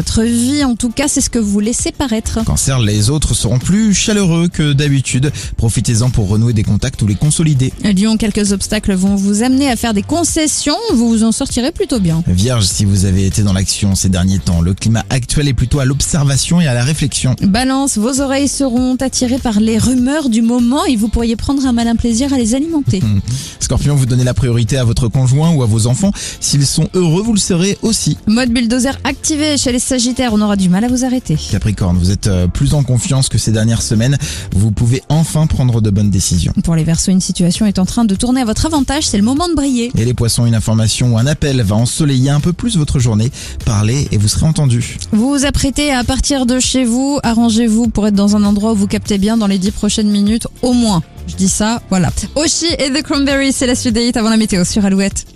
votre vie. En tout cas, c'est ce que vous laissez paraître. Cancer, les autres seront plus chaleureux que d'habitude. Profitez-en pour renouer des contacts ou les consolider. Lyon, quelques obstacles vont vous amener à faire des concessions. Vous vous en sortirez plutôt bien. Vierge, si vous avez été dans l'action ces derniers temps, le climat actuel est plutôt à l'observation et à la réflexion. Balance, vos oreilles seront attirées par les rumeurs du moment et vous pourriez prendre un malin plaisir à les alimenter. Scorpion, vous donnez la priorité à votre conjoint ou à vos enfants. S'ils sont heureux, vous le serez aussi. Mode bulldozer activé chez les Sagittaires, on aura du mal à vous arrêter. Capricorne, vous êtes euh, plus en confiance que ces dernières semaines. Vous pouvez enfin prendre de bonnes décisions. Pour les Verseaux, une situation est en train de tourner à votre avantage, c'est le moment de briller. Et les poissons, une information ou un appel va ensoleiller un peu plus votre journée. Parlez et vous serez entendu. Vous vous apprêtez à partir de chez vous, arrangez-vous pour être dans un endroit où vous captez bien dans les 10 prochaines minutes au moins. Je dis ça, voilà. Oshi et The Cranberries, c'est la suite des hits avant la météo sur Alouette.